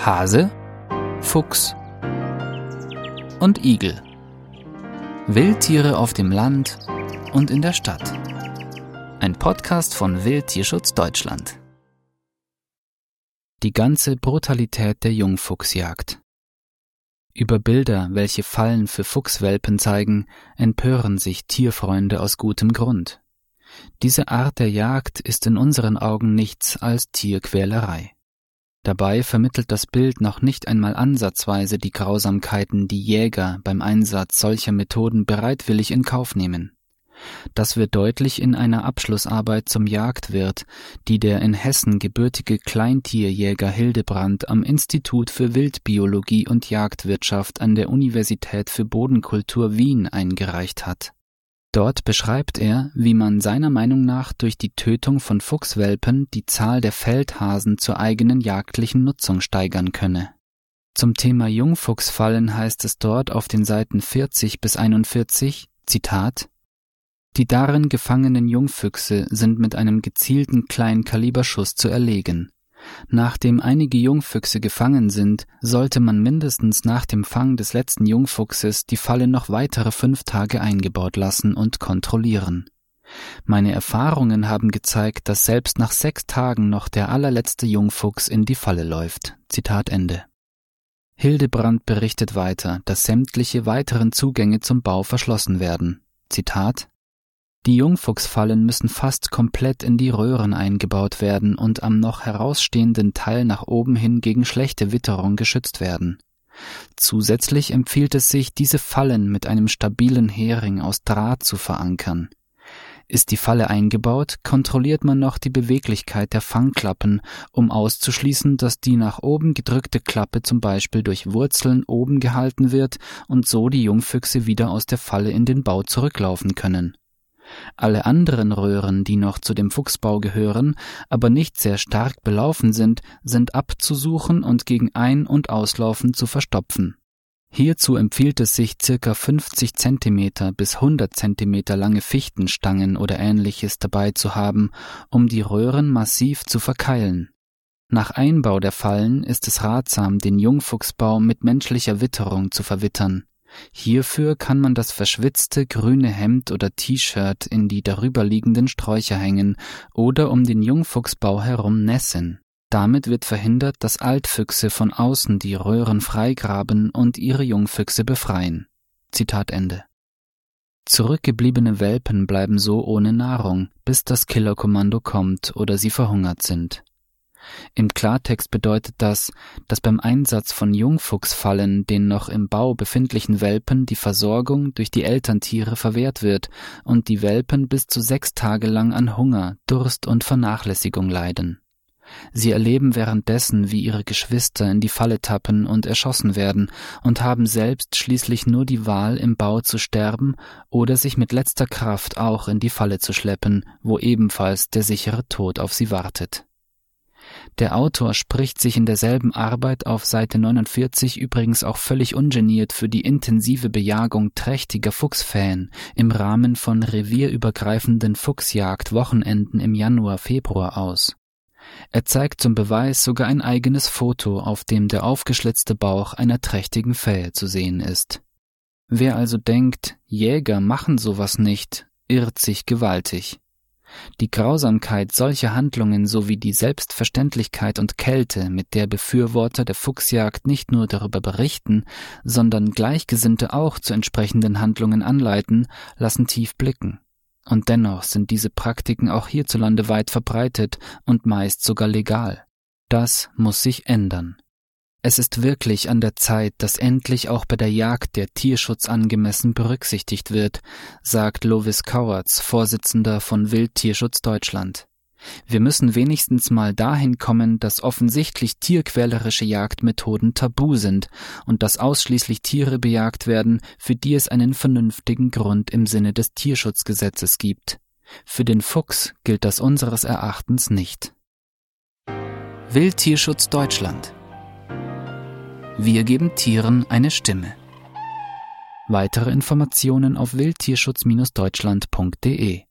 Hase, Fuchs und Igel. Wildtiere auf dem Land und in der Stadt. Ein Podcast von Wildtierschutz Deutschland. Die ganze Brutalität der Jungfuchsjagd. Über Bilder, welche Fallen für Fuchswelpen zeigen, empören sich Tierfreunde aus gutem Grund. Diese Art der Jagd ist in unseren Augen nichts als Tierquälerei. Dabei vermittelt das Bild noch nicht einmal ansatzweise die Grausamkeiten, die Jäger beim Einsatz solcher Methoden bereitwillig in Kauf nehmen. Das wird deutlich in einer Abschlussarbeit zum Jagdwirt, die der in Hessen gebürtige Kleintierjäger Hildebrand am Institut für Wildbiologie und Jagdwirtschaft an der Universität für Bodenkultur Wien eingereicht hat. Dort beschreibt er, wie man seiner Meinung nach durch die Tötung von Fuchswelpen die Zahl der Feldhasen zur eigenen jagdlichen Nutzung steigern könne. Zum Thema Jungfuchsfallen heißt es dort auf den Seiten 40 bis 41, Zitat, die darin gefangenen Jungfüchse sind mit einem gezielten Kleinkaliberschuss zu erlegen. Nachdem einige Jungfüchse gefangen sind, sollte man mindestens nach dem Fang des letzten Jungfuchses die Falle noch weitere fünf Tage eingebaut lassen und kontrollieren. Meine Erfahrungen haben gezeigt, dass selbst nach sechs Tagen noch der allerletzte Jungfuchs in die Falle läuft. Zitat Ende. Hildebrand berichtet weiter, dass sämtliche weiteren Zugänge zum Bau verschlossen werden. Zitat die Jungfuchsfallen müssen fast komplett in die Röhren eingebaut werden und am noch herausstehenden Teil nach oben hin gegen schlechte Witterung geschützt werden. Zusätzlich empfiehlt es sich, diese Fallen mit einem stabilen Hering aus Draht zu verankern. Ist die Falle eingebaut, kontrolliert man noch die Beweglichkeit der Fangklappen, um auszuschließen, dass die nach oben gedrückte Klappe zum Beispiel durch Wurzeln oben gehalten wird und so die Jungfüchse wieder aus der Falle in den Bau zurücklaufen können. Alle anderen Röhren, die noch zu dem Fuchsbau gehören, aber nicht sehr stark belaufen sind, sind abzusuchen und gegen Ein- und Auslaufen zu verstopfen. Hierzu empfiehlt es sich circa 50 cm bis 100 cm lange Fichtenstangen oder ähnliches dabei zu haben, um die Röhren massiv zu verkeilen. Nach Einbau der Fallen ist es ratsam, den Jungfuchsbau mit menschlicher Witterung zu verwittern. Hierfür kann man das verschwitzte grüne Hemd oder T-Shirt in die darüberliegenden Sträucher hängen oder um den Jungfuchsbau herum nässen. Damit wird verhindert, dass Altfüchse von außen die Röhren freigraben und ihre Jungfüchse befreien. Zitat Ende. Zurückgebliebene Welpen bleiben so ohne Nahrung, bis das Killerkommando kommt oder sie verhungert sind. Im Klartext bedeutet das, dass beim Einsatz von Jungfuchsfallen den noch im Bau befindlichen Welpen die Versorgung durch die Elterntiere verwehrt wird und die Welpen bis zu sechs Tage lang an Hunger, Durst und Vernachlässigung leiden. Sie erleben währenddessen, wie ihre Geschwister in die Falle tappen und erschossen werden und haben selbst schließlich nur die Wahl, im Bau zu sterben oder sich mit letzter Kraft auch in die Falle zu schleppen, wo ebenfalls der sichere Tod auf sie wartet. Der Autor spricht sich in derselben Arbeit auf Seite 49 übrigens auch völlig ungeniert für die intensive Bejagung trächtiger Fuchsfähen im Rahmen von revierübergreifenden Fuchsjagd-Wochenenden im Januar, Februar aus. Er zeigt zum Beweis sogar ein eigenes Foto, auf dem der aufgeschlitzte Bauch einer trächtigen Fähe zu sehen ist. Wer also denkt, Jäger machen sowas nicht, irrt sich gewaltig. Die Grausamkeit solcher Handlungen sowie die Selbstverständlichkeit und Kälte, mit der Befürworter der Fuchsjagd nicht nur darüber berichten, sondern Gleichgesinnte auch zu entsprechenden Handlungen anleiten, lassen tief blicken. Und dennoch sind diese Praktiken auch hierzulande weit verbreitet und meist sogar legal. Das muss sich ändern. Es ist wirklich an der Zeit, dass endlich auch bei der Jagd der Tierschutz angemessen berücksichtigt wird, sagt Lovis Kauertz, Vorsitzender von Wildtierschutz Deutschland. Wir müssen wenigstens mal dahin kommen, dass offensichtlich tierquälerische Jagdmethoden tabu sind und dass ausschließlich Tiere bejagt werden, für die es einen vernünftigen Grund im Sinne des Tierschutzgesetzes gibt. Für den Fuchs gilt das unseres Erachtens nicht. Wildtierschutz Deutschland wir geben Tieren eine Stimme. Weitere Informationen auf wildtierschutz-deutschland.de